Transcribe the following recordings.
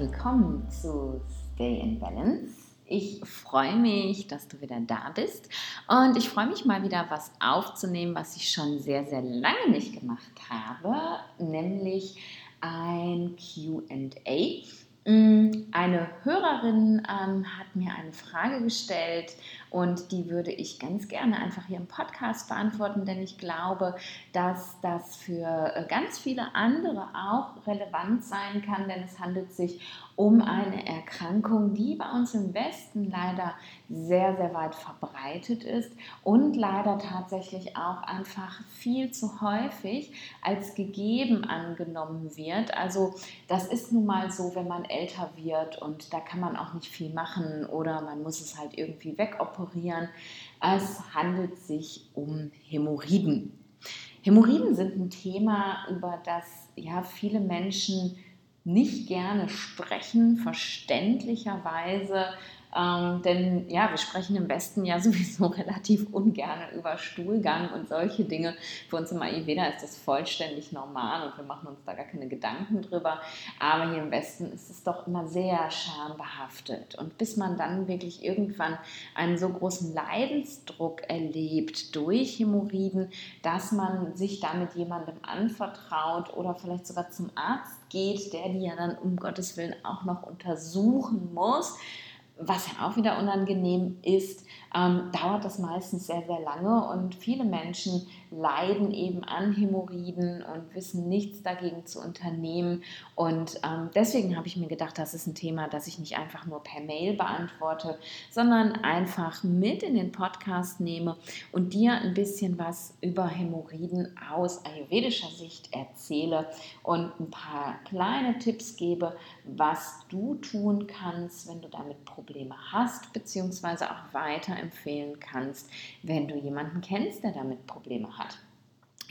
Willkommen zu Stay in Balance. Ich freue mich, dass du wieder da bist und ich freue mich mal wieder was aufzunehmen, was ich schon sehr, sehr lange nicht gemacht habe, nämlich ein QA. Eine Hörerin ähm, hat mir eine Frage gestellt und die würde ich ganz gerne einfach hier im Podcast beantworten, denn ich glaube, dass das für äh, ganz viele andere auch relevant sein kann, denn es handelt sich um eine Erkrankung, die bei uns im Westen leider sehr, sehr weit verbreitet ist und leider tatsächlich auch einfach viel zu häufig als gegeben angenommen wird. Also das ist nun mal so, wenn man älter wird und da kann man auch nicht viel machen oder man muss es halt irgendwie wegoperieren. Es handelt sich um Hämorrhoiden. Hämorrhoiden sind ein Thema, über das ja viele Menschen nicht gerne sprechen, verständlicherweise ähm, denn ja, wir sprechen im Westen ja sowieso relativ ungern über Stuhlgang und solche Dinge. Für uns im Ayurveda ist das vollständig normal und wir machen uns da gar keine Gedanken drüber. Aber hier im Westen ist es doch immer sehr schambehaftet. Und bis man dann wirklich irgendwann einen so großen Leidensdruck erlebt durch Hämorrhoiden, dass man sich damit jemandem anvertraut oder vielleicht sogar zum Arzt geht, der die ja dann um Gottes Willen auch noch untersuchen muss, was ja auch wieder unangenehm ist, ähm, dauert das meistens sehr, sehr lange und viele Menschen leiden eben an Hämorrhoiden und wissen nichts dagegen zu unternehmen. Und ähm, deswegen habe ich mir gedacht, das ist ein Thema, das ich nicht einfach nur per Mail beantworte, sondern einfach mit in den Podcast nehme und dir ein bisschen was über Hämorrhoiden aus ayurvedischer Sicht erzähle und ein paar kleine Tipps gebe, was du tun kannst, wenn du damit Probleme hast, beziehungsweise auch weiterempfehlen kannst, wenn du jemanden kennst, der damit Probleme hat.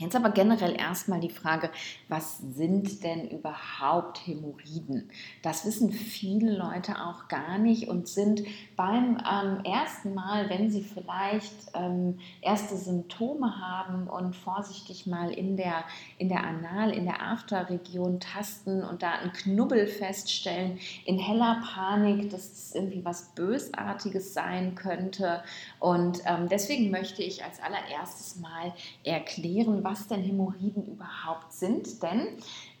Jetzt aber generell erstmal die Frage, was sind denn überhaupt Hämorrhoiden? Das wissen viele Leute auch gar nicht und sind beim ähm, ersten Mal, wenn sie vielleicht ähm, erste Symptome haben und vorsichtig mal in der, in der Anal, in der Afterregion tasten und da einen Knubbel feststellen, in heller Panik, dass es irgendwie was Bösartiges sein könnte. Und ähm, deswegen möchte ich als allererstes mal erklären, was denn Hämorrhoiden überhaupt sind. Denn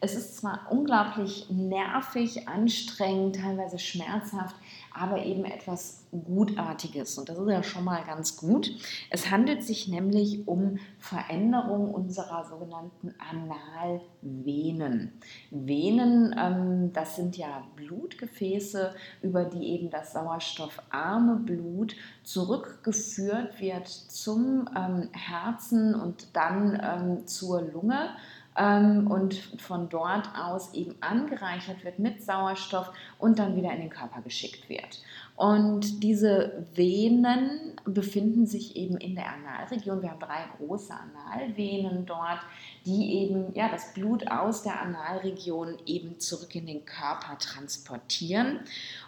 es ist zwar unglaublich nervig, anstrengend, teilweise schmerzhaft, aber eben etwas Gutartiges. Und das ist ja schon mal ganz gut. Es handelt sich nämlich um Veränderung unserer sogenannten Analvenen. Venen, ähm, das sind ja Blutgefäße, über die eben das sauerstoffarme Blut zurückgeführt wird zum ähm, Herzen und dann ähm, zur Lunge und von dort aus eben angereichert wird mit Sauerstoff und dann wieder in den Körper geschickt wird. Und diese Venen befinden sich eben in der Analregion. Wir haben drei große Analvenen dort, die eben ja, das Blut aus der Analregion eben zurück in den Körper transportieren.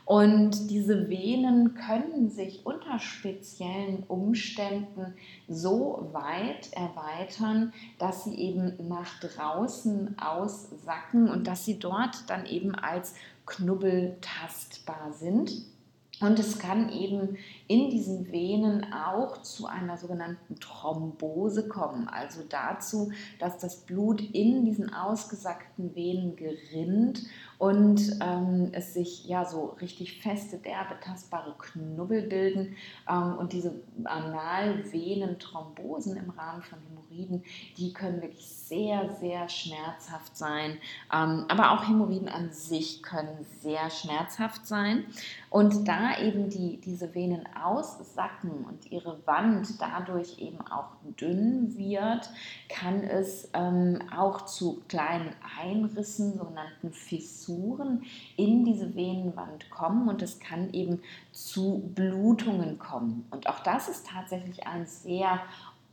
Und diese Venen können sich unter speziellen Umständen so weit erweitern, dass sie eben nach draußen aussacken und dass sie dort dann eben als Knubbel tastbar sind. Und es kann eben in diesen Venen auch zu einer sogenannten Thrombose kommen, also dazu, dass das Blut in diesen ausgesackten Venen gerinnt und ähm, es sich ja so richtig feste, derbe, tastbare Knubbel bilden. Ähm, und diese Analvenenthrombosen im Rahmen von Hämorrhoiden, die können wirklich sehr, sehr schmerzhaft sein. Ähm, aber auch Hämorrhoiden an sich können sehr schmerzhaft sein. Und da eben die, diese Venen aussacken und ihre Wand dadurch eben auch dünn wird, kann es ähm, auch zu kleinen Einrissen, sogenannten Fissuren, in diese Venenwand kommen und es kann eben zu Blutungen kommen. Und auch das ist tatsächlich ein sehr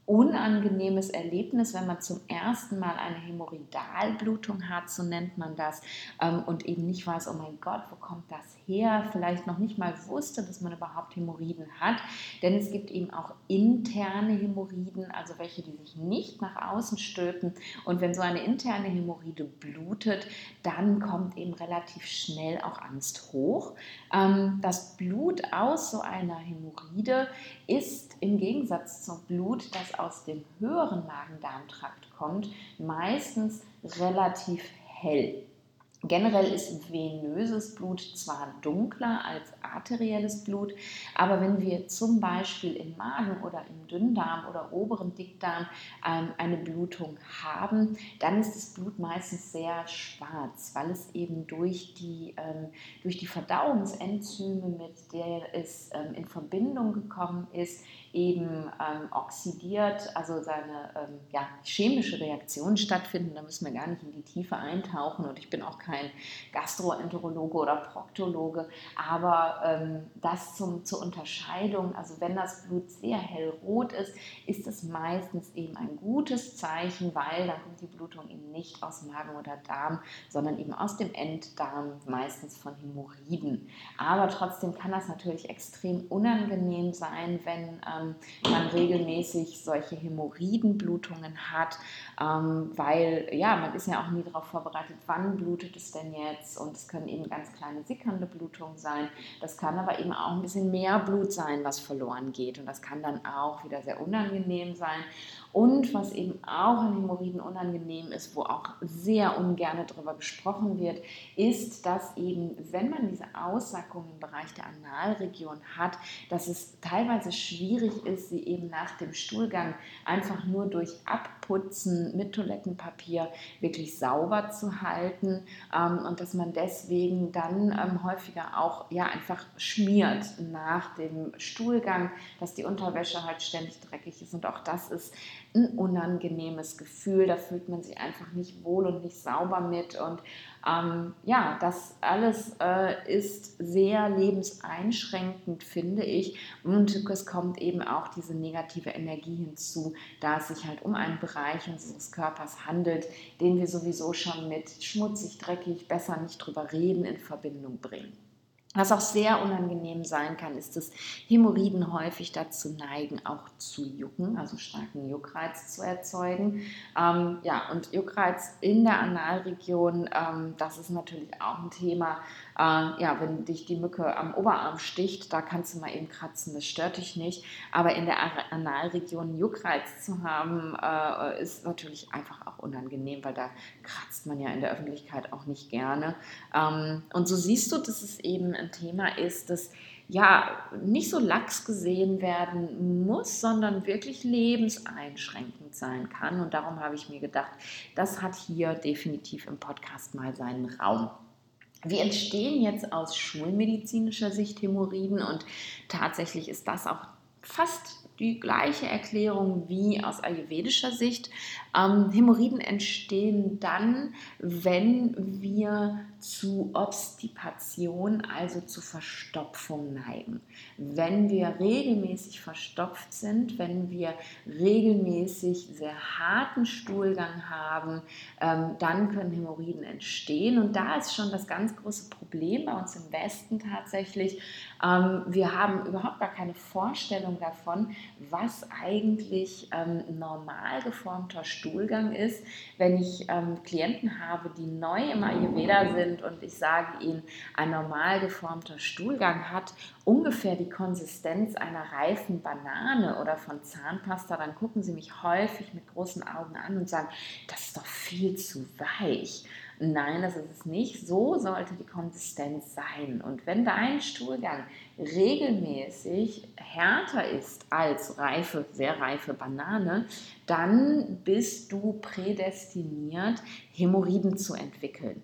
unangenehmes Erlebnis, wenn man zum ersten Mal eine Hämorrhoidalblutung hat, so nennt man das, ähm, und eben nicht weiß, oh mein Gott, wo kommt das her? Vielleicht noch nicht mal wusste, dass man überhaupt Hämorrhoiden hat, denn es gibt eben auch interne Hämorrhoiden, also welche, die sich nicht nach außen stülpen. Und wenn so eine interne Hämorrhoide blutet, dann kommt eben relativ schnell auch Angst hoch. Ähm, das Blut aus so einer Hämorrhoide ist im Gegensatz zum Blut, das aus dem höheren Magen-Darm-Trakt kommt, meistens relativ hell. Generell ist venöses Blut zwar dunkler als arterielles Blut, aber wenn wir zum Beispiel im Magen oder im Dünndarm oder oberen Dickdarm ähm, eine Blutung haben, dann ist das Blut meistens sehr schwarz, weil es eben durch die, ähm, durch die Verdauungsenzyme, mit der es ähm, in Verbindung gekommen ist, eben ähm, oxidiert, also seine ähm, ja, chemische Reaktionen stattfinden. Da müssen wir gar nicht in die Tiefe eintauchen und ich bin auch kein Gastroenterologe oder Proktologe, aber ähm, das zum, zur Unterscheidung, also wenn das Blut sehr hellrot ist, ist es meistens eben ein gutes Zeichen, weil dann kommt die Blutung eben nicht aus Magen oder Darm, sondern eben aus dem Enddarm, meistens von Hämorrhoiden. Aber trotzdem kann das natürlich extrem unangenehm sein, wenn ähm, ähm, man regelmäßig solche Hämorrhoidenblutungen hat, ähm, weil ja, man ist ja auch nie darauf vorbereitet, wann blutet es denn jetzt und es können eben ganz kleine sickernde Blutungen sein. Das kann aber eben auch ein bisschen mehr Blut sein, was verloren geht und das kann dann auch wieder sehr unangenehm sein. Und was eben auch an Hämorrhoiden unangenehm ist, wo auch sehr ungern darüber gesprochen wird, ist, dass eben, wenn man diese Aussackung im Bereich der Analregion hat, dass es teilweise schwierig ist, sie eben nach dem Stuhlgang einfach nur durch Abputzen mit Toilettenpapier wirklich sauber zu halten ähm, und dass man deswegen dann ähm, häufiger auch ja einfach schmiert nach dem Stuhlgang, dass die Unterwäsche halt ständig dreckig ist und auch das ist ein unangenehmes Gefühl. Da fühlt man sich einfach nicht wohl und nicht sauber mit. Und ähm, ja, das alles äh, ist sehr lebenseinschränkend, finde ich. Und es kommt eben auch diese negative Energie hinzu, da es sich halt um einen Bereich unseres Körpers handelt, den wir sowieso schon mit schmutzig, dreckig, besser nicht drüber reden in Verbindung bringen. Was auch sehr unangenehm sein kann, ist, dass Hämorrhoiden häufig dazu neigen, auch zu jucken, also starken Juckreiz zu erzeugen. Ähm, ja, und Juckreiz in der Analregion, ähm, das ist natürlich auch ein Thema, äh, ja, wenn dich die Mücke am Oberarm sticht, da kannst du mal eben kratzen, das stört dich nicht. Aber in der Analregion Juckreiz zu haben, äh, ist natürlich einfach auch unangenehm, weil da kratzt man ja in der Öffentlichkeit auch nicht gerne. Ähm, und so siehst du, dass es eben ein Thema ist, das ja nicht so lax gesehen werden muss, sondern wirklich lebenseinschränkend sein kann. Und darum habe ich mir gedacht, das hat hier definitiv im Podcast mal seinen Raum. Wie entstehen jetzt aus schulmedizinischer Sicht Hämorrhoiden? Und tatsächlich ist das auch fast die gleiche Erklärung wie aus ayurvedischer Sicht. Ähm, Hämorrhoiden entstehen dann, wenn wir zu Obstipation, also zu Verstopfung neigen. Wenn wir regelmäßig verstopft sind, wenn wir regelmäßig sehr harten Stuhlgang haben, ähm, dann können Hämorrhoiden entstehen. Und da ist schon das ganz große Problem bei uns im Westen tatsächlich. Ähm, wir haben überhaupt gar keine Vorstellung davon, was eigentlich ähm, normal geformter Stuhlgang ist. Wenn ich ähm, Klienten habe, die neu im Ayurveda sind und ich sage ihnen, ein normal geformter Stuhlgang hat ungefähr die Konsistenz einer reifen Banane oder von Zahnpasta, dann gucken sie mich häufig mit großen Augen an und sagen, das ist doch viel zu weich. Nein, das ist es nicht. So sollte die Konsistenz sein. Und wenn dein Stuhlgang regelmäßig härter ist als reife, sehr reife Banane, dann bist du prädestiniert, Hämorrhoiden zu entwickeln.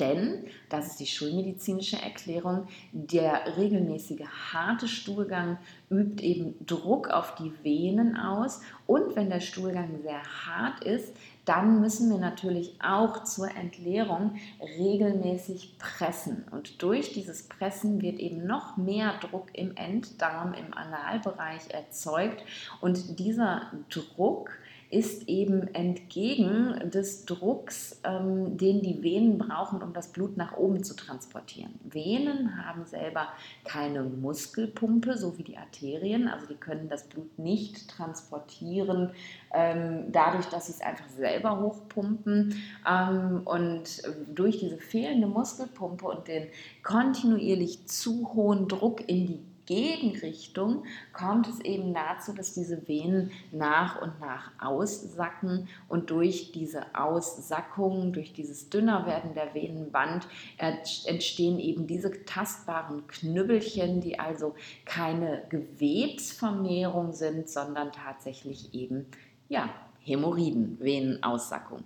Denn, das ist die schulmedizinische Erklärung, der regelmäßige harte Stuhlgang übt eben Druck auf die Venen aus. Und wenn der Stuhlgang sehr hart ist, dann müssen wir natürlich auch zur Entleerung regelmäßig pressen. Und durch dieses Pressen wird eben noch mehr Druck im Enddarm, im Analbereich erzeugt. Und dieser Druck ist eben entgegen des Drucks, ähm, den die Venen brauchen, um das Blut nach oben zu transportieren. Venen haben selber keine Muskelpumpe, so wie die Arterien, also die können das Blut nicht transportieren, ähm, dadurch, dass sie es einfach selber hochpumpen. Ähm, und durch diese fehlende Muskelpumpe und den kontinuierlich zu hohen Druck in die Gegenrichtung kommt es eben dazu, dass diese Venen nach und nach aussacken und durch diese Aussackung, durch dieses Dünnerwerden der Venenwand entstehen eben diese tastbaren Knüppelchen, die also keine Gewebsvermehrung sind, sondern tatsächlich eben ja, Hämorrhoiden, Venenaussackung.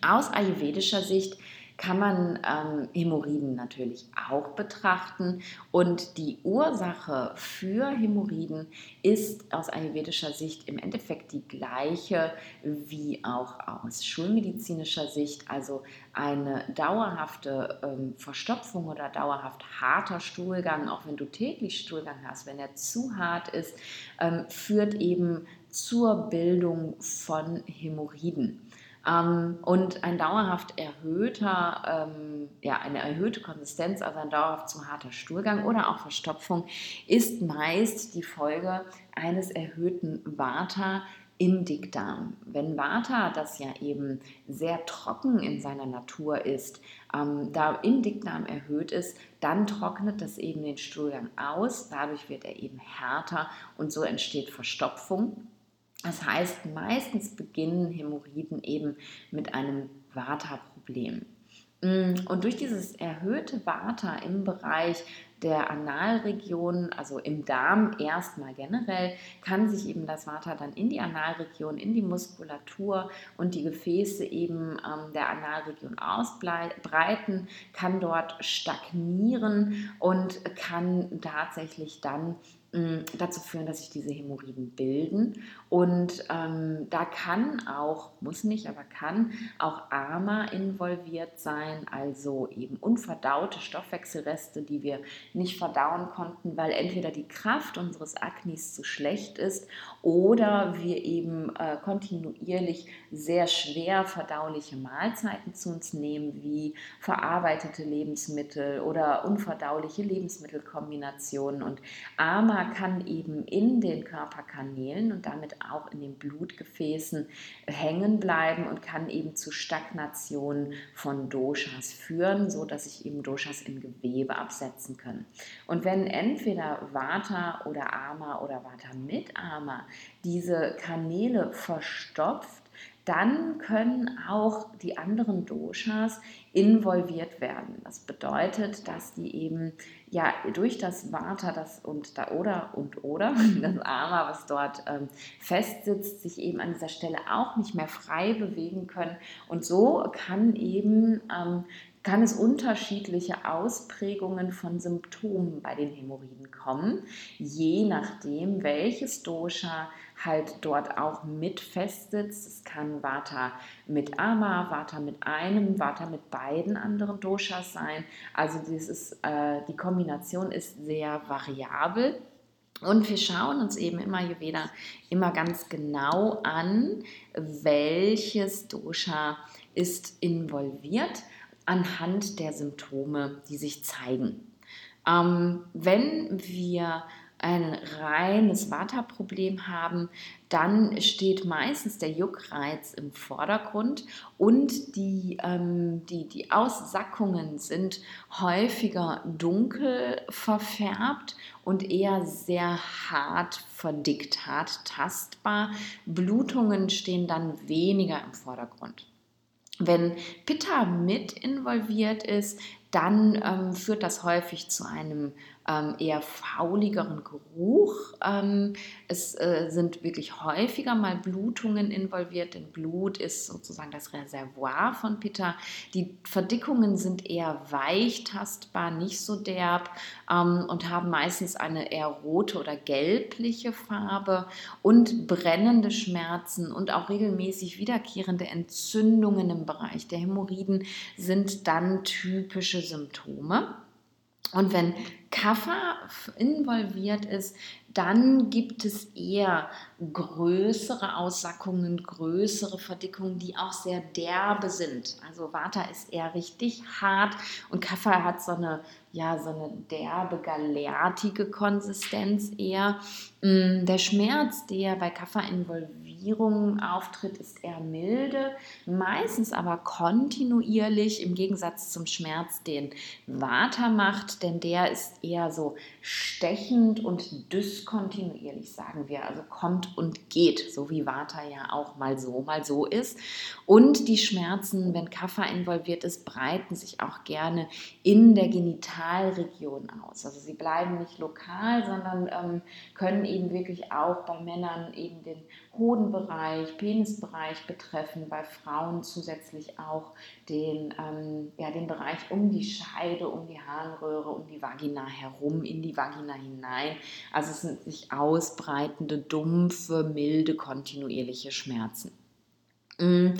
Aus ayurvedischer Sicht kann man ähm, Hämorrhoiden natürlich auch betrachten. Und die Ursache für Hämorrhoiden ist aus ayurvedischer Sicht im Endeffekt die gleiche wie auch aus schulmedizinischer Sicht. Also eine dauerhafte ähm, Verstopfung oder dauerhaft harter Stuhlgang, auch wenn du täglich Stuhlgang hast, wenn er zu hart ist, ähm, führt eben zur Bildung von Hämorrhoiden. Ähm, und ein dauerhaft erhöhter, ähm, ja, eine erhöhte Konsistenz, also ein dauerhaft zu harter Stuhlgang oder auch Verstopfung, ist meist die Folge eines erhöhten Vata im Dickdarm. Wenn Vata, das ja eben sehr trocken in seiner Natur ist, ähm, da im Dickdarm erhöht ist, dann trocknet das eben den Stuhlgang aus. Dadurch wird er eben härter und so entsteht Verstopfung. Das heißt, meistens beginnen Hämorrhoiden eben mit einem Vata-Problem. Mm, und durch dieses erhöhte Vata im Bereich der Analregion, also im Darm erstmal generell, kann sich eben das Vata dann in die Analregion, in die Muskulatur und die Gefäße eben ähm, der Analregion ausbreiten, kann dort stagnieren und kann tatsächlich dann dazu führen, dass sich diese Hämorrhoiden bilden. Und ähm, da kann auch, muss nicht, aber kann auch AMA involviert sein, also eben unverdaute Stoffwechselreste, die wir nicht verdauen konnten, weil entweder die Kraft unseres Aknis zu schlecht ist oder wir eben äh, kontinuierlich sehr schwer verdauliche Mahlzeiten zu uns nehmen, wie verarbeitete Lebensmittel oder unverdauliche Lebensmittelkombinationen. Und AMA kann eben in den Körperkanälen und damit auch in den Blutgefäßen hängen bleiben und kann eben zu Stagnation von Doshas führen, so dass sich eben Doshas im Gewebe absetzen können. Und wenn entweder Vata oder Ama oder Vata mit Ama diese Kanäle verstopft, dann können auch die anderen Doshas involviert werden. Das bedeutet, dass die eben ja durch das Vata das und da oder und oder das Ama, was dort ähm, festsitzt, sich eben an dieser Stelle auch nicht mehr frei bewegen können. Und so kann eben ähm, kann es unterschiedliche Ausprägungen von Symptomen bei den Hämorrhoiden kommen, je nachdem, welches Dosha halt dort auch mit festsitzt. Es kann Vata mit Ama, Vata mit einem, Vata mit beiden anderen Doshas sein. Also dieses, äh, die Kombination ist sehr variabel. Und wir schauen uns eben immer Ayurveda immer ganz genau an, welches Dosha ist involviert anhand der Symptome, die sich zeigen. Ähm, wenn wir ein reines Vata-Problem haben, dann steht meistens der Juckreiz im Vordergrund und die, ähm, die, die Aussackungen sind häufiger dunkel verfärbt und eher sehr hart verdickt, hart tastbar. Blutungen stehen dann weniger im Vordergrund. Wenn Pitta mit involviert ist, dann ähm, führt das häufig zu einem ähm, eher fauligeren Geruch. Ähm, es äh, sind wirklich häufiger mal Blutungen involviert, denn Blut ist sozusagen das Reservoir von Pitta. Die Verdickungen sind eher weich tastbar, nicht so derb ähm, und haben meistens eine eher rote oder gelbliche Farbe und brennende Schmerzen und auch regelmäßig wiederkehrende Entzündungen im Bereich der Hämorrhoiden sind dann typische Symptome. Und wenn Kaffer involviert ist, dann gibt es eher größere Aussackungen, größere Verdickungen, die auch sehr derbe sind. Also Vata ist eher richtig hart und Kaffer hat so eine, ja, so eine derbe, galertige Konsistenz eher. Mm, der Schmerz, der bei Kaffer Involvierung auftritt, ist eher milde, meistens aber kontinuierlich im Gegensatz zum Schmerz, den Vata macht, denn der ist eher so stechend und diskontinuierlich, sagen wir. Also kommt und geht, so wie Vata ja auch mal so, mal so ist. Und die Schmerzen, wenn Kapha involviert ist, breiten sich auch gerne in der Genitalregion aus. Also sie bleiben nicht lokal, sondern ähm, können eben wirklich auch bei Männern eben den Hodenbereich, Penisbereich betreffen, bei Frauen zusätzlich auch den, ähm, ja, den Bereich um die Scheide, um die Harnröhre, um die Vagina herum, in die Vagina hinein. Also es sind sich ausbreitende, dumpfe, milde, kontinuierliche Schmerzen. Mm,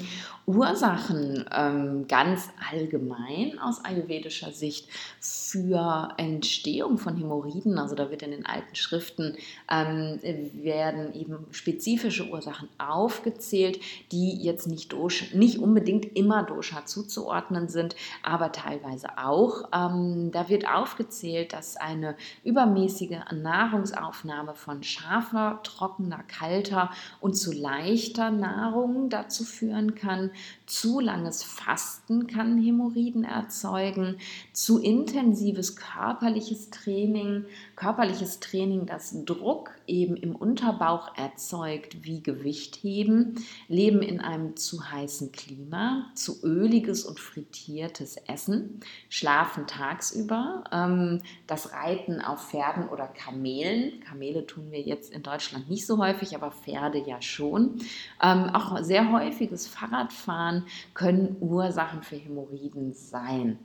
Ursachen ähm, ganz allgemein aus ayurvedischer Sicht für Entstehung von Hämorrhoiden, also da wird in den alten Schriften ähm, werden eben spezifische Ursachen aufgezählt, die jetzt nicht, Dosha, nicht unbedingt immer Dosha zuzuordnen sind, aber teilweise auch. Ähm, da wird aufgezählt, dass eine übermäßige Nahrungsaufnahme von scharfer, trockener, kalter und zu leichter Nahrung dazu führen kann. Zu langes Fasten kann Hämorrhoiden erzeugen. Zu intensives körperliches Training, körperliches Training, das Druck eben im Unterbauch erzeugt, wie Gewichtheben, Leben in einem zu heißen Klima, zu öliges und frittiertes Essen, Schlafen tagsüber, ähm, das Reiten auf Pferden oder Kamelen. Kamele tun wir jetzt in Deutschland nicht so häufig, aber Pferde ja schon. Ähm, auch sehr häufiges Fahrradfahren können Ursachen für Hämorrhoiden sein.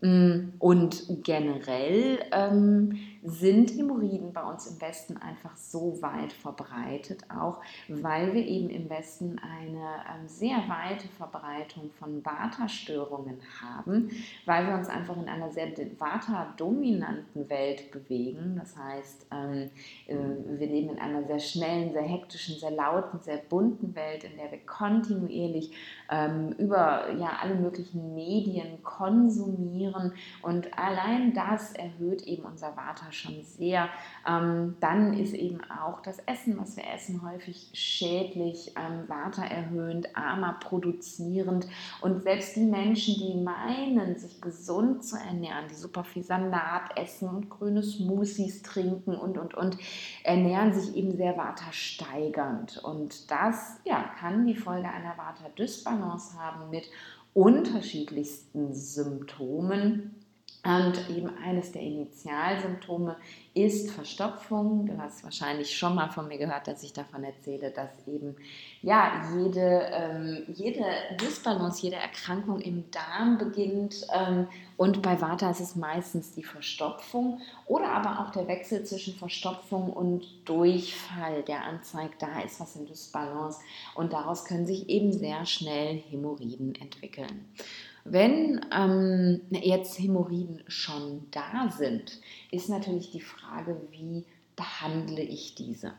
Mm, und generell ähm, sind Hämorrhoiden bei uns im Westen einfach so weit verbreitet, auch weil wir eben im Westen eine ähm, sehr weite Verbreitung von Vata-Störungen haben, weil wir uns einfach in einer sehr Vata-dominanten Welt bewegen. Das heißt, ähm, äh, wir leben in einer sehr schnellen, sehr hektischen, sehr lauten, sehr bunten Welt, in der wir kontinuierlich ähm, über ja, alle möglichen Medien konsumieren und allein das erhöht eben unser Vata schon sehr. Ähm, dann ist eben auch das Essen, was wir essen, häufig schädlich, ähm, Vata erhöhend, Ama produzierend. Und selbst die Menschen, die meinen, sich gesund zu ernähren, die super viel Salat essen und grüne Smoothies trinken und und und, ernähren sich eben sehr Vata steigernd. Und das ja, kann die Folge einer Vata-Dysbalance haben mit unterschiedlichsten Symptomen und eben eines der Initialsymptome ist Verstopfung. Du hast wahrscheinlich schon mal von mir gehört, dass ich davon erzähle, dass eben ja, jede, ähm, jede Dysbalance, jede Erkrankung im Darm beginnt. Ähm, und bei Vata ist es meistens die Verstopfung oder aber auch der Wechsel zwischen Verstopfung und Durchfall, der anzeigt, da ist was in Dysbalance. Und daraus können sich eben sehr schnell Hämorrhoiden entwickeln. Wenn ähm, jetzt Hämorrhoiden schon da sind, ist natürlich die Frage, wie behandle ich diese?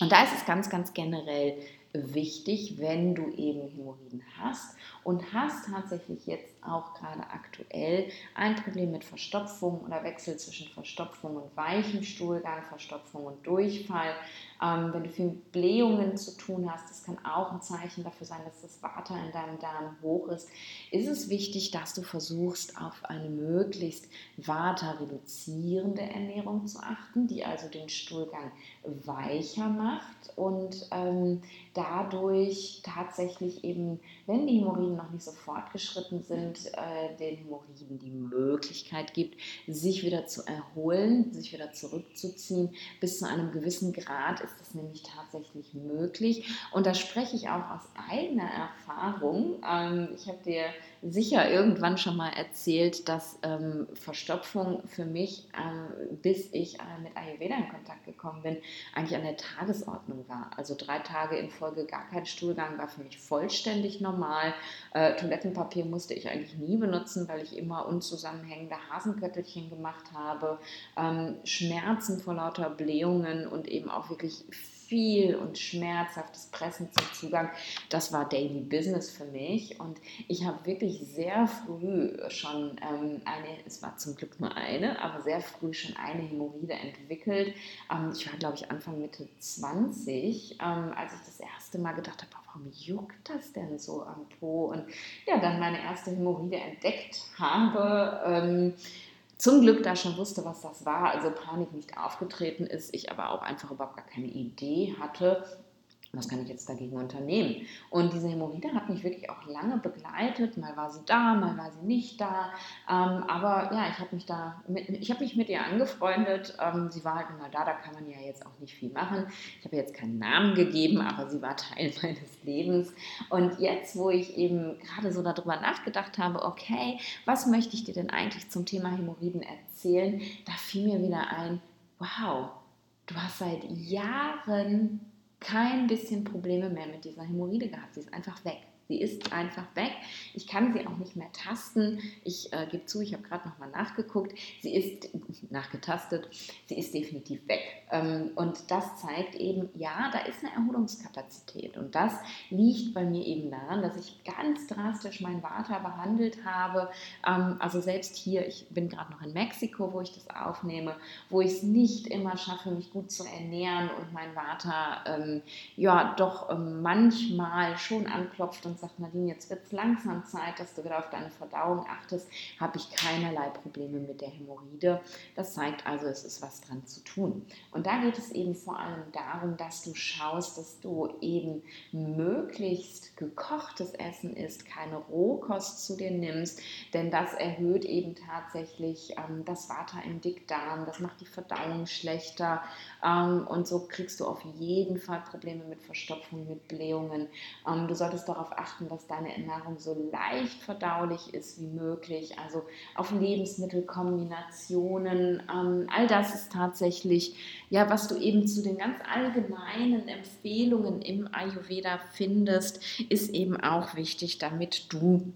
Und da ist es ganz, ganz generell wichtig, wenn du eben Hämorrhoiden hast und hast tatsächlich jetzt auch gerade aktuell ein Problem mit Verstopfung oder Wechsel zwischen Verstopfung und weichem Stuhlgang, Verstopfung und Durchfall. Ähm, wenn du viel mit Blähungen zu tun hast, das kann auch ein Zeichen dafür sein, dass das Water in deinem Darm hoch ist, ist es wichtig, dass du versuchst, auf eine möglichst Vata-reduzierende Ernährung zu achten, die also den Stuhlgang weicher macht und ähm, dadurch tatsächlich eben wenn die Hämorrhoiden noch nicht so fortgeschritten sind, äh, den Hämorrhoiden die Möglichkeit gibt, sich wieder zu erholen, sich wieder zurückzuziehen. Bis zu einem gewissen Grad ist das nämlich tatsächlich möglich. Und da spreche ich auch aus eigener Erfahrung. Ähm, ich habe dir sicher irgendwann schon mal erzählt, dass ähm, Verstopfung für mich, äh, bis ich äh, mit Ayurveda in Kontakt gekommen bin, eigentlich an der Tagesordnung war. Also drei Tage in Folge gar kein Stuhlgang war für mich vollständig normal. Äh, Toilettenpapier musste ich eigentlich nie benutzen, weil ich immer unzusammenhängende Hasenköttelchen gemacht habe. Ähm, Schmerzen vor lauter Blähungen und eben auch wirklich viel und schmerzhaftes Pressen zum Zugang, das war Daily Business für mich. Und ich habe wirklich sehr früh schon ähm, eine, es war zum Glück nur eine, aber sehr früh schon eine Hämorrhoide entwickelt. Ähm, ich war, glaube ich, Anfang Mitte 20, ähm, als ich das erste Mal gedacht habe, warum juckt das denn so am Po? Und ja, dann meine erste Hämorrhoide entdeckt habe ähm, zum Glück da schon wusste, was das war, also Panik nicht aufgetreten ist, ich aber auch einfach überhaupt gar keine Idee hatte, was kann ich jetzt dagegen unternehmen? Und diese Hämorrhoide hat mich wirklich auch lange begleitet. Mal war sie da, mal war sie nicht da. Ähm, aber ja, ich habe mich da, mit, ich habe mich mit ihr angefreundet. Ähm, sie war halt immer da, da kann man ja jetzt auch nicht viel machen. Ich habe jetzt keinen Namen gegeben, aber sie war Teil meines Lebens. Und jetzt, wo ich eben gerade so darüber nachgedacht habe, okay, was möchte ich dir denn eigentlich zum Thema Hämorrhoiden erzählen, da fiel mir wieder ein, wow, du hast seit Jahren kein bisschen Probleme mehr mit dieser Hämorrhoide gehabt. Sie ist einfach weg. Sie ist einfach weg. Ich kann sie auch nicht mehr tasten. Ich äh, gebe zu, ich habe gerade nochmal nachgeguckt. Sie ist nachgetastet. Sie ist definitiv weg. Ähm, und das zeigt eben, ja, da ist eine Erholungskapazität. Und das liegt bei mir eben daran, dass ich ganz drastisch meinen Vater behandelt habe. Ähm, also selbst hier, ich bin gerade noch in Mexiko, wo ich das aufnehme, wo ich es nicht immer schaffe, mich gut zu ernähren und mein Vater ähm, ja doch ähm, manchmal schon anklopft und sagt, Nadine, jetzt wird es langsam Zeit, dass du wieder auf deine Verdauung achtest, habe ich keinerlei Probleme mit der Hämorrhoide. Das zeigt also, es ist was dran zu tun. Und da geht es eben vor allem darum, dass du schaust, dass du eben möglichst gekochtes Essen isst, keine Rohkost zu dir nimmst, denn das erhöht eben tatsächlich ähm, das Water im Dickdarm, das macht die Verdauung schlechter ähm, und so kriegst du auf jeden Fall Probleme mit Verstopfung, mit Blähungen. Ähm, du solltest darauf achten, achten, dass deine Ernährung so leicht verdaulich ist wie möglich. Also auf Lebensmittelkombinationen. Ähm, all das ist tatsächlich, ja, was du eben zu den ganz allgemeinen Empfehlungen im Ayurveda findest, ist eben auch wichtig, damit du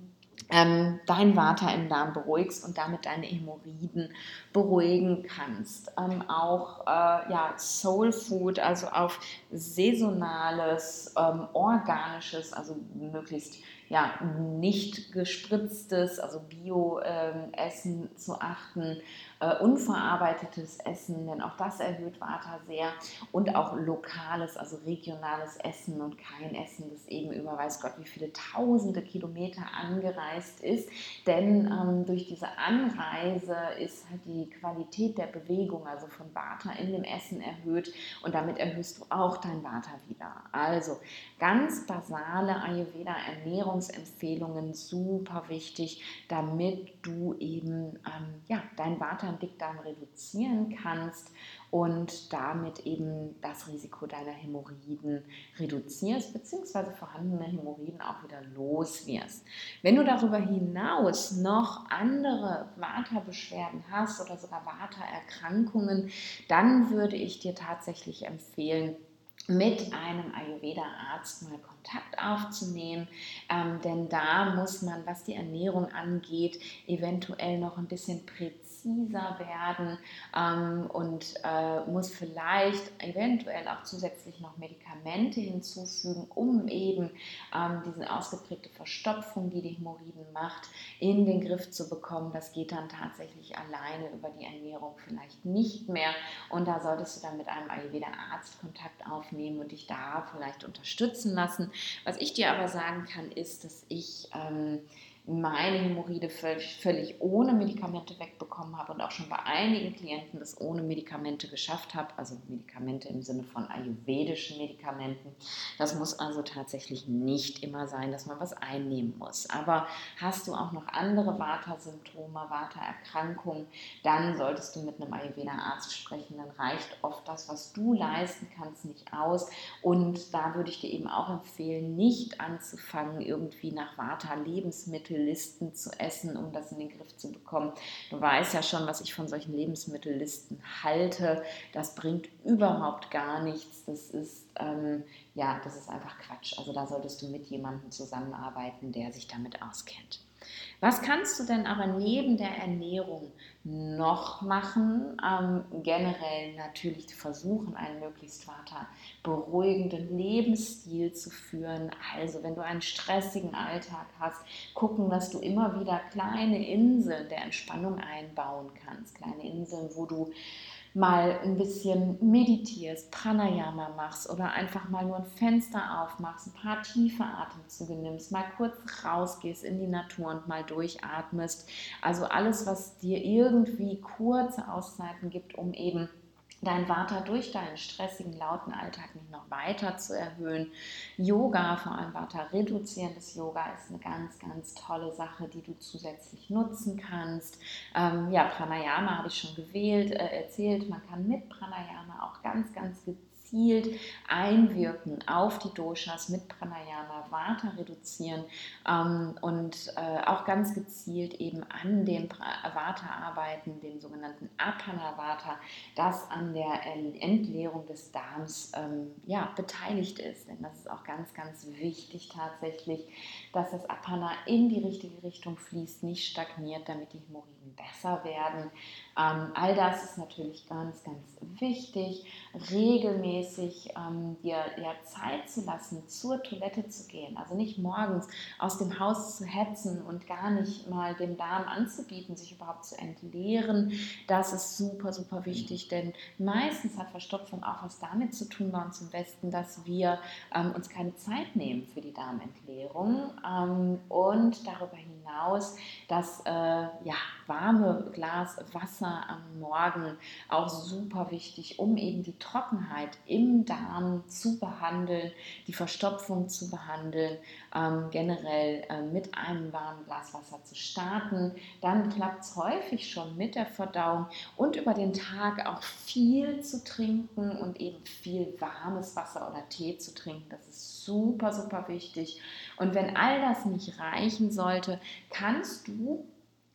ähm, dein Vater im Darm beruhigst und damit deine Hämorrhoiden beruhigen kannst. Ähm, auch äh, ja, Soul Food, also auf saisonales, ähm, organisches, also möglichst ja, nicht gespritztes, also Bio-Essen ähm, zu achten, äh, unverarbeitetes Essen, denn auch das erhöht Vata sehr. Und auch lokales, also regionales Essen und kein Essen, das eben über weiß Gott wie viele tausende Kilometer angereist ist, denn ähm, durch diese Anreise ist halt die Qualität der Bewegung, also von Vata in dem Essen erhöht. Und damit erhöhst du auch dein Vata wieder. Also ganz basale Ayurveda-Ernährungsempfehlungen, super wichtig, damit du eben ähm, ja, dein Vata im Dickdarm reduzieren kannst und damit eben das Risiko deiner Hämorrhoiden reduzierst, beziehungsweise vorhandene Hämorrhoiden auch wieder los wirst. Wenn du darüber hinaus noch andere Vata-Beschwerden hast oder sogar Vata-Erkrankungen, dann würde ich dir tatsächlich empfehlen, mit einem Ayurveda-Arzt mal Kontakt aufzunehmen, ähm, denn da muss man, was die Ernährung angeht, eventuell noch ein bisschen präziser werden ähm, und äh, muss vielleicht eventuell auch zusätzlich noch Medikamente hinzufügen, um eben ähm, diese ausgeprägte Verstopfung, die die Hämorrhoiden macht, in den Griff zu bekommen. Das geht dann tatsächlich alleine über die Ernährung vielleicht nicht mehr und da solltest du dann mit einem Ayurveda-Arzt Kontakt aufnehmen und dich da vielleicht unterstützen lassen. Was ich dir aber sagen kann, ist, dass ich ähm, meine Hämorrhoide völlig, ohne Medikamente wegbekommen habe und auch schon bei einigen Klienten das ohne Medikamente geschafft habe, also Medikamente im Sinne von ayurvedischen Medikamenten. Das muss also tatsächlich nicht immer sein, dass man was einnehmen muss. Aber hast du auch noch andere Vata-Symptome, Vata-Erkrankungen, dann solltest du mit einem Ayurveda-Arzt sprechen. Dann reicht oft das, was du leisten kannst, nicht aus. Und da würde ich dir eben auch empfehlen, nicht anzufangen, irgendwie nach Vata-Lebensmitteln Lebensmittellisten zu essen, um das in den Griff zu bekommen. Du weißt ja schon, was ich von solchen Lebensmittellisten halte. Das bringt überhaupt gar nichts. Das ist ähm, ja, das ist einfach Quatsch. Also da solltest du mit jemandem zusammenarbeiten, der sich damit auskennt. Was kannst du denn aber neben der Ernährung noch machen? Ähm, generell natürlich versuchen, einen möglichst weiter beruhigenden Lebensstil zu führen. Also wenn du einen stressigen Alltag hast, gucken, dass du immer wieder kleine Inseln der Entspannung einbauen kannst. Kleine Inseln, wo du mal ein bisschen meditierst, Pranayama machst oder einfach mal nur ein Fenster aufmachst, ein paar tiefe Atemzüge nimmst, mal kurz rausgehst in die Natur und mal durchatmest. Also alles, was dir irgendwie kurze Auszeiten gibt, um eben dein Vata durch deinen stressigen, lauten Alltag nicht noch weiter zu erhöhen. Yoga, vor allem Vata reduzierendes Yoga, ist eine ganz, ganz tolle Sache, die du zusätzlich nutzen kannst. Ähm, ja, Pranayama habe ich schon gewählt, äh, erzählt. Man kann mit Pranayama auch ganz, ganz gezielt gezielt einwirken auf die Doshas mit Pranayama, Vata reduzieren ähm, und äh, auch ganz gezielt eben an dem Vata arbeiten, dem sogenannten Apana Vata, das an der Entleerung des Darms ähm, ja, beteiligt ist. Denn das ist auch ganz, ganz wichtig tatsächlich, dass das Apana in die richtige Richtung fließt, nicht stagniert, damit die Hämorrhoiden besser werden. Ähm, all das ist natürlich ganz, ganz wichtig, regelmäßig ähm, dir ja, Zeit zu lassen, zur Toilette zu gehen. Also nicht morgens aus dem Haus zu hetzen und gar nicht mal dem Darm anzubieten, sich überhaupt zu entleeren. Das ist super, super wichtig, denn meistens hat Verstopfung auch was damit zu tun bei uns im Westen, dass wir ähm, uns keine Zeit nehmen für die Darmentleerung und darüber hinaus das äh, ja, warme Glas Wasser am Morgen auch super wichtig, um eben die Trockenheit im Darm zu behandeln, die Verstopfung zu behandeln, ähm, generell äh, mit einem warmen Glas Wasser zu starten. Dann klappt es häufig schon mit der Verdauung und über den Tag auch viel zu trinken und eben viel warmes Wasser oder Tee zu trinken. Das ist super, super wichtig. Und wenn all das nicht reichen sollte, kannst du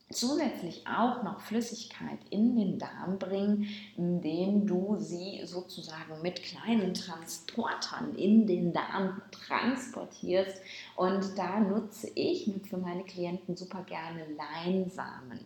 zusätzlich auch noch Flüssigkeit in den Darm bringen, indem du sie sozusagen mit kleinen Transportern in den Darm transportierst. Und da nutze ich für meine Klienten super gerne Leinsamen.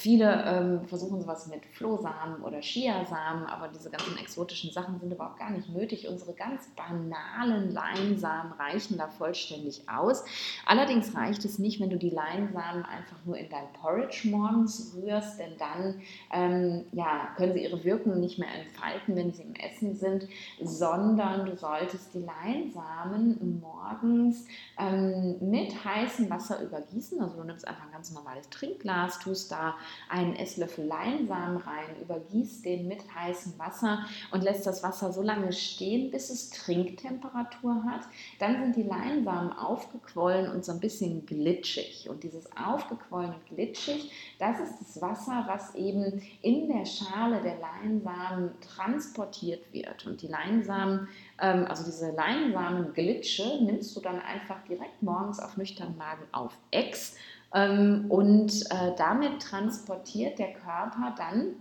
Viele ähm, versuchen sowas mit Flohsamen oder Chiasamen, aber diese ganzen exotischen Sachen sind überhaupt gar nicht nötig. Unsere ganz banalen Leinsamen reichen da vollständig aus. Allerdings reicht es nicht, wenn du die Leinsamen einfach nur in dein Porridge morgens rührst, denn dann ähm, ja, können sie ihre Wirkung nicht mehr entfalten, wenn sie im Essen sind, sondern du solltest die Leinsamen morgens ähm, mit heißem Wasser übergießen. Also du nimmst einfach ein ganz normales Trinkglas, tust da einen Esslöffel Leinsamen rein, übergießt den mit heißem Wasser und lässt das Wasser so lange stehen, bis es Trinktemperatur hat. Dann sind die Leinsamen aufgequollen und so ein bisschen glitschig. Und dieses aufgequollen und glitschig, das ist das Wasser, was eben in der Schale der Leinsamen transportiert wird. Und die Leinsamen ähm, also diese Leinsamen-Glitsche nimmst du dann einfach direkt morgens auf nüchternen Magen auf Ex und äh, damit transportiert der Körper dann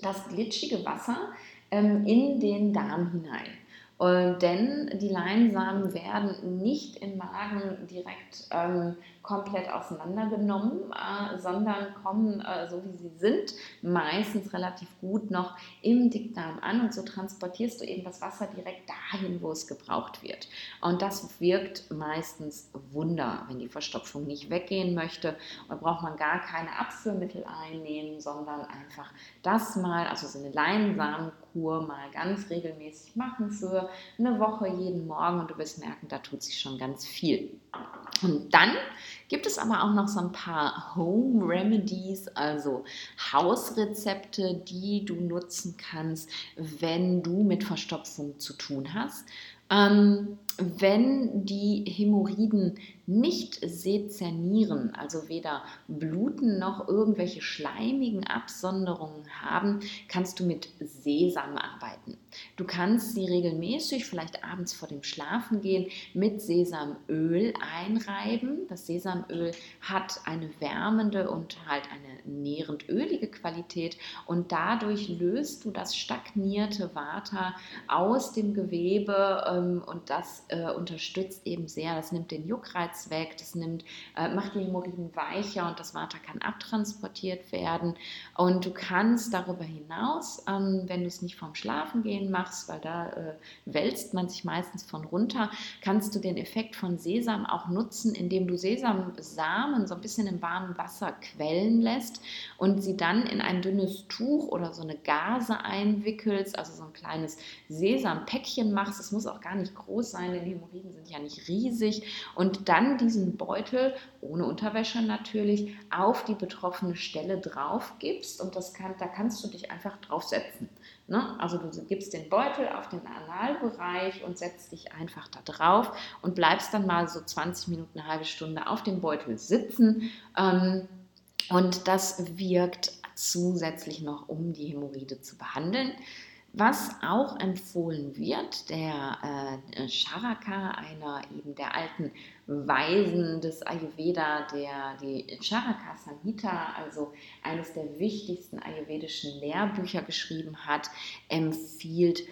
das glitschige Wasser ähm, in den Darm hinein. Und denn die Leinsamen werden nicht im Magen direkt ähm, komplett auseinandergenommen, äh, sondern kommen, äh, so wie sie sind, meistens relativ gut noch im Dickdarm an und so transportierst du eben das Wasser direkt dahin, wo es gebraucht wird. Und das wirkt meistens Wunder, wenn die Verstopfung nicht weggehen möchte. Da braucht man gar keine Abführmittel einnehmen, sondern einfach das mal, also so eine Leinsamenkur mal ganz regelmäßig machen für eine Woche jeden Morgen und du wirst merken, da tut sich schon ganz viel. Und dann gibt es aber auch noch so ein paar Home Remedies, also Hausrezepte, die du nutzen kannst, wenn du mit Verstopfung zu tun hast. Ähm, wenn die Hämorrhoiden nicht sezernieren, also weder bluten noch irgendwelche schleimigen Absonderungen haben, kannst du mit Sesam arbeiten. Du kannst sie regelmäßig, vielleicht abends vor dem Schlafengehen, mit Sesamöl einreiben. Das Sesamöl hat eine wärmende und halt eine nährend ölige Qualität und dadurch löst du das stagnierte Vata aus dem Gewebe ähm, und das äh, unterstützt eben sehr. Das nimmt den Juckreiz weg, das nimmt, äh, macht die Hämorrhoiden weicher und das Water kann abtransportiert werden. Und du kannst darüber hinaus, ähm, wenn du es nicht vorm Schlafengehen machst, weil da äh, wälzt man sich meistens von runter, kannst du den Effekt von Sesam auch nutzen, indem du Sesamsamen so ein bisschen im warmen Wasser quellen lässt und sie dann in ein dünnes Tuch oder so eine Gase einwickelst, also so ein kleines Sesampäckchen machst. Es muss auch gar nicht groß sein, denn Hämorrhoiden sind ja nicht riesig. Und dann diesen Beutel, ohne Unterwäsche natürlich, auf die betroffene Stelle drauf gibst. Und das kann, da kannst du dich einfach draufsetzen. Ne? Also du gibst den Beutel auf den Analbereich und setzt dich einfach da drauf und bleibst dann mal so 20 Minuten, eine halbe Stunde auf dem Beutel sitzen. Ähm, und das wirkt zusätzlich noch, um die Hämorrhoide zu behandeln. Was auch empfohlen wird, der äh, Charaka, einer eben der alten Weisen des Ayurveda, der die Charaka Samhita, also eines der wichtigsten ayurvedischen Lehrbücher geschrieben hat, empfiehlt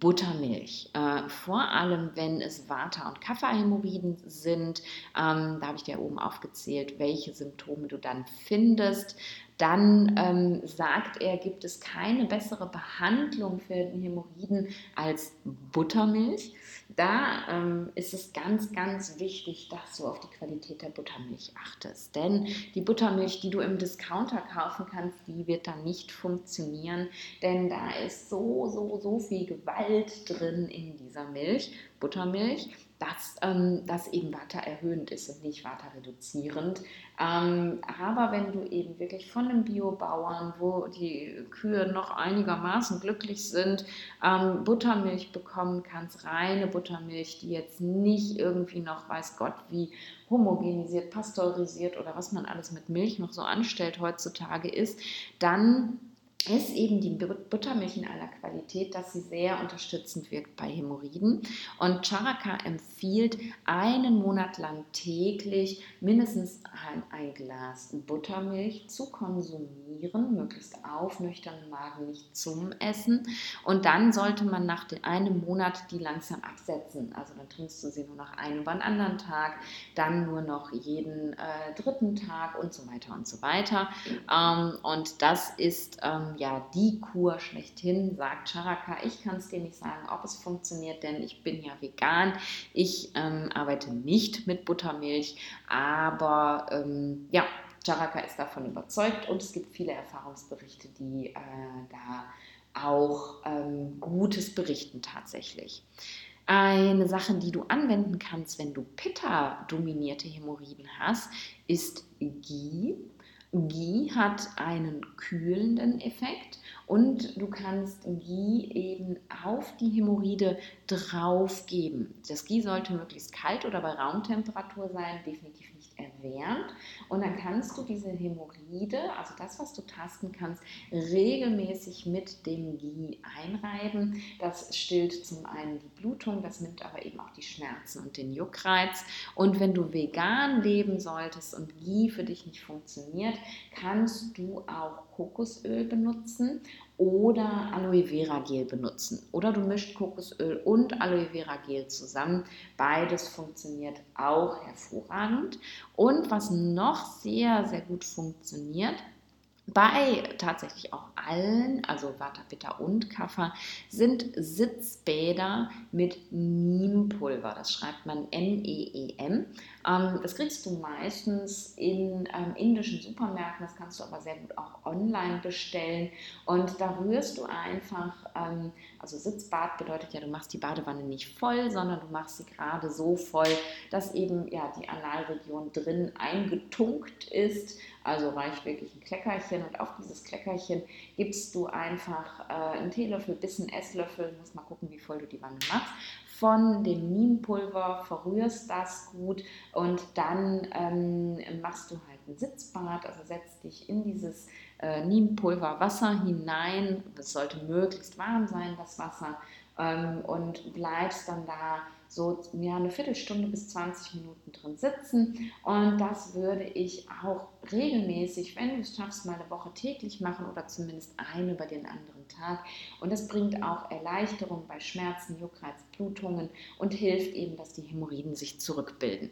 Buttermilch. Äh, vor allem, wenn es Vata- und Kapha-Hämorrhoiden sind, ähm, da habe ich dir oben aufgezählt, welche Symptome du dann findest. Dann ähm, sagt er, gibt es keine bessere Behandlung für die Hämorrhoiden als Buttermilch. Da ähm, ist es ganz, ganz wichtig, dass du auf die Qualität der Buttermilch achtest. Denn die Buttermilch, die du im Discounter kaufen kannst, die wird dann nicht funktionieren. Denn da ist so, so, so viel Gewalt drin in dieser Milch, Buttermilch dass ähm, das eben erhöhend ist und nicht reduzierend. Ähm, aber wenn du eben wirklich von einem Biobauern, wo die Kühe noch einigermaßen glücklich sind, ähm, Buttermilch bekommen kannst, reine Buttermilch, die jetzt nicht irgendwie noch, weiß Gott, wie homogenisiert, pasteurisiert oder was man alles mit Milch noch so anstellt heutzutage ist, dann ist eben die Buttermilch in aller Qualität, dass sie sehr unterstützend wirkt bei Hämorrhoiden. Und Charaka empfiehlt einen Monat lang täglich mindestens ein, Glas Buttermilch zu konsumieren, möglichst auf nüchternen Magen, nicht zum Essen. Und dann sollte man nach einem Monat die langsam absetzen. Also dann trinkst du sie nur noch einen über einen anderen Tag, dann nur noch jeden äh, dritten Tag und so weiter und so weiter. Ähm, und das ist ähm, ja die Kur schlechthin, sagt Charaka. Ich kann es dir nicht sagen, ob es funktioniert, denn ich bin ja vegan. Ich ähm, arbeite nicht mit Buttermilch, aber ähm, ja, Charaka ist davon überzeugt und es gibt viele Erfahrungsberichte, die äh, da auch ähm, Gutes berichten tatsächlich. Eine Sache, die du anwenden kannst, wenn du Pitta-dominierte Hämorrhoiden hast, ist Ghee. Ghee hat einen kühlenden Effekt und du kannst Ghee eben auf die Hämorrhoide drauf geben. Das Ghee sollte möglichst kalt oder bei Raumtemperatur sein, definitiv nicht erwärmt. Und dann kannst du diese Hämorrhoide, also das, was du tasten kannst, regelmäßig mit dem Ghee einreiben. Das stillt zum einen die Blutung, das nimmt aber eben auch die Schmerzen und den Juckreiz. Und wenn du vegan leben solltest und Ghee für dich nicht funktioniert, kannst du auch Kokosöl benutzen oder Aloe Vera Gel benutzen. Oder du mischt Kokosöl und Aloe Vera Gel zusammen. Beides funktioniert auch hervorragend. Und was noch sehr, sehr gut funktioniert, bei tatsächlich auch allen, also Vata, Pitta und Kapha, sind Sitzbäder mit Niempulver. Das schreibt man N-E-E-M. Ähm, das kriegst du meistens in ähm, indischen Supermärkten, das kannst du aber sehr gut auch online bestellen. Und da rührst du einfach, ähm, also Sitzbad bedeutet ja, du machst die Badewanne nicht voll, sondern du machst sie gerade so voll, dass eben ja, die Analregion drin eingetunkt ist. Also reicht wirklich ein Kleckerchen und auf dieses Kleckerchen gibst du einfach äh, einen Teelöffel bis einen Esslöffel, muss mal gucken, wie voll du die Wanne machst, von dem Niempulver, verrührst das gut und dann ähm, machst du halt ein Sitzbad, also setzt dich in dieses äh, Niempulver Wasser hinein, es sollte möglichst warm sein, das Wasser, ähm, und bleibst dann da so ja, eine Viertelstunde bis 20 Minuten drin sitzen. Und das würde ich auch regelmäßig, wenn du es schaffst, mal eine Woche täglich machen oder zumindest eine über den anderen Tag. Und das bringt auch Erleichterung bei Schmerzen, Juckreiz, Blutungen und hilft eben, dass die Hämorrhoiden sich zurückbilden.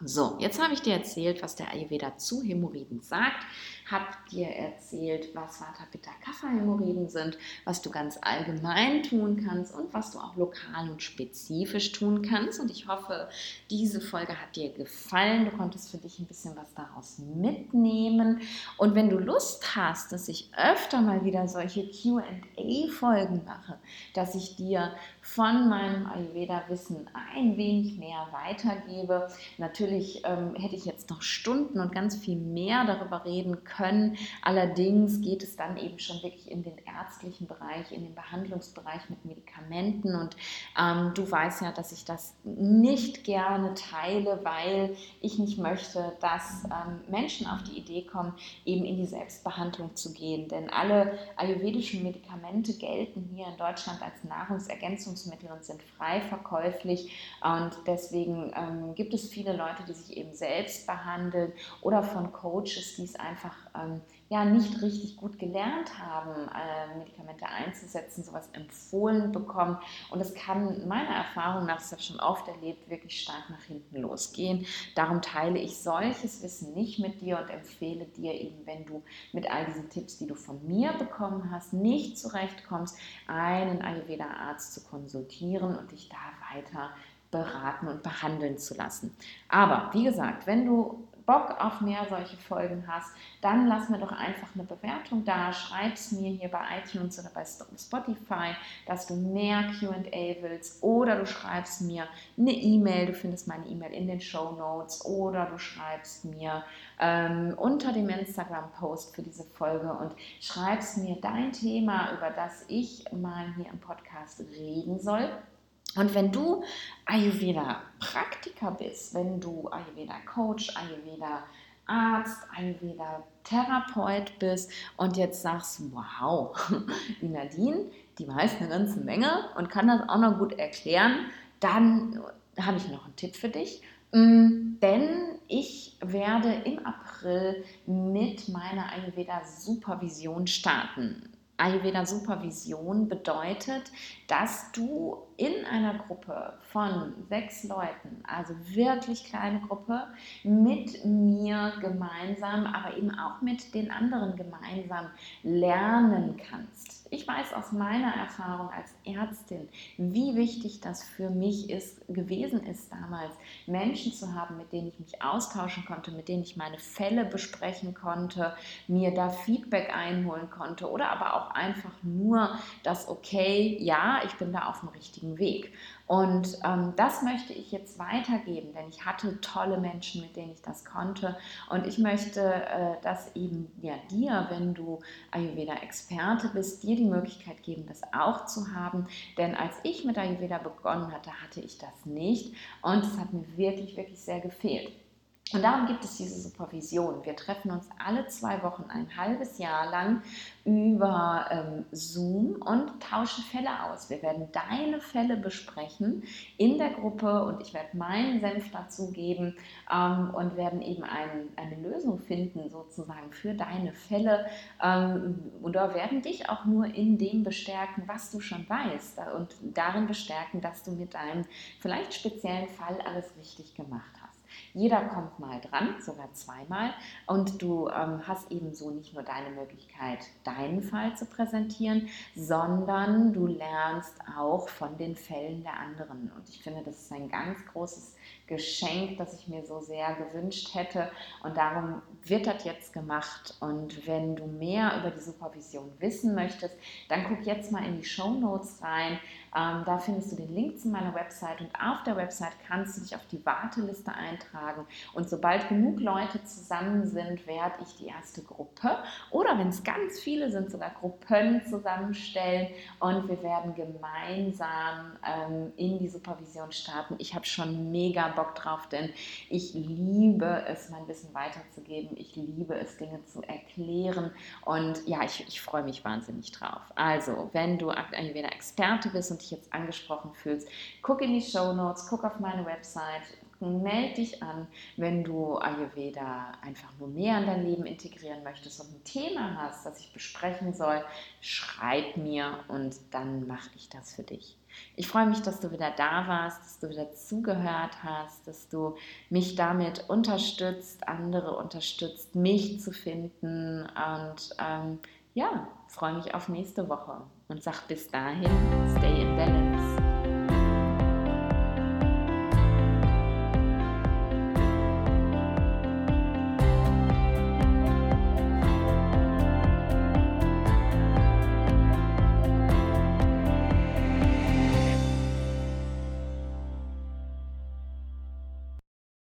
So, jetzt habe ich dir erzählt, was der Ayurveda zu Hämorrhoiden sagt, habe dir erzählt, was Vata, Pitta, Kapha Hämorrhoiden sind, was du ganz allgemein tun kannst und was du auch lokal und spezifisch tun kannst. Und ich hoffe, diese Folge hat dir gefallen. Du konntest für dich ein bisschen was daraus mitnehmen. Und wenn du Lust hast, dass ich öfter mal wieder solche QA-Folgen mache, dass ich dir von meinem Ayurveda-Wissen ein wenig mehr weitergebe. Natürlich ähm, hätte ich jetzt noch Stunden und ganz viel mehr darüber reden können. Allerdings geht es dann eben schon wirklich in den ärztlichen Bereich, in den Behandlungsbereich mit Medikamenten. Und ähm, du weißt ja, dass ich das nicht gerne teile, weil ich nicht möchte, dass ähm, Menschen auf die Idee kommen, eben in die Selbstbehandlung zu gehen. Denn alle ayurvedischen Medikamente gelten hier in Deutschland als Nahrungsergänzung Nahrungsergänzungsmittel und sind frei verkäuflich. Und deswegen ähm, gibt es viele Leute, die sich eben selbst behandeln oder von Coaches, die es einfach ähm, ja nicht richtig gut gelernt haben, äh, Medikamente einzusetzen, sowas empfohlen bekommen. Und es kann meiner Erfahrung nach, das habe ich schon oft erlebt, wirklich stark nach hinten losgehen. Darum teile ich solches Wissen nicht mit dir und empfehle dir eben, wenn du mit all diesen Tipps, die du von mir bekommen hast, nicht zurechtkommst, einen Ayurveda-Arzt zu konsultieren und dich da weiter beraten und behandeln zu lassen. Aber wie gesagt, wenn du Bock auf mehr solche Folgen hast, dann lass mir doch einfach eine Bewertung da. Schreib es mir hier bei iTunes oder bei Spotify, dass du mehr QA willst oder du schreibst mir eine E-Mail. Du findest meine E-Mail in den Show Notes oder du schreibst mir ähm, unter dem Instagram-Post für diese Folge und schreibst mir dein Thema, über das ich mal hier im Podcast reden soll. Und wenn du Ayurveda-Praktiker bist, wenn du Ayurveda-Coach, Ayurveda-Arzt, Ayurveda-Therapeut bist und jetzt sagst, wow, die Nadine, die weiß eine ganze Menge und kann das auch noch gut erklären, dann habe ich noch einen Tipp für dich. Mm, denn ich werde im April mit meiner Ayurveda-Supervision starten. Ayurveda Supervision bedeutet, dass du in einer Gruppe von sechs Leuten, also wirklich kleine Gruppe, mit mir gemeinsam, aber eben auch mit den anderen gemeinsam lernen kannst. Ich weiß aus meiner Erfahrung als Ärztin, wie wichtig das für mich ist, gewesen ist damals, Menschen zu haben, mit denen ich mich austauschen konnte, mit denen ich meine Fälle besprechen konnte, mir da Feedback einholen konnte oder aber auch einfach nur das, okay, ja, ich bin da auf dem richtigen Weg. Und ähm, das möchte ich jetzt weitergeben, denn ich hatte tolle Menschen, mit denen ich das konnte. Und ich möchte, äh, dass eben ja, dir, wenn du Ayurveda-Experte bist, dir die Möglichkeit geben, das auch zu haben. Denn als ich mit Ayurveda begonnen hatte, hatte ich das nicht. Und es hat mir wirklich, wirklich sehr gefehlt. Und darum gibt es diese Supervision. Wir treffen uns alle zwei Wochen ein halbes Jahr lang über ähm, Zoom und tauschen Fälle aus. Wir werden deine Fälle besprechen in der Gruppe und ich werde meinen Senf dazu geben ähm, und werden eben ein, eine Lösung finden sozusagen für deine Fälle ähm, oder werden dich auch nur in dem bestärken, was du schon weißt und darin bestärken, dass du mit deinem vielleicht speziellen Fall alles richtig gemacht hast. Jeder kommt mal dran, sogar zweimal. Und du ähm, hast ebenso nicht nur deine Möglichkeit, deinen Fall zu präsentieren, sondern du lernst auch von den Fällen der anderen. Und ich finde, das ist ein ganz großes Geschenk, das ich mir so sehr gewünscht hätte. Und darum wird das jetzt gemacht. Und wenn du mehr über die Supervision wissen möchtest, dann guck jetzt mal in die Show Notes rein. Ähm, da findest du den Link zu meiner Website und auf der Website kannst du dich auf die Warteliste eintragen. Und sobald genug Leute zusammen sind, werde ich die erste Gruppe oder wenn es ganz viele sind, sogar Gruppen zusammenstellen und wir werden gemeinsam ähm, in die Supervision starten. Ich habe schon mega Bock drauf, denn ich liebe es, mein Wissen weiterzugeben. Ich liebe es, Dinge zu erklären und ja, ich, ich freue mich wahnsinnig drauf. Also, wenn du Ayurveda Experte bist und dich jetzt angesprochen fühlst, guck in die Show Notes, guck auf meine Website, melde dich an, wenn du Ayurveda einfach nur mehr in dein Leben integrieren möchtest und ein Thema hast, das ich besprechen soll, schreib mir und dann mache ich das für dich. Ich freue mich, dass du wieder da warst, dass du wieder zugehört hast, dass du mich damit unterstützt, andere unterstützt, mich zu finden und ähm, ja, freue mich auf nächste Woche und sag bis dahin, stay in balance.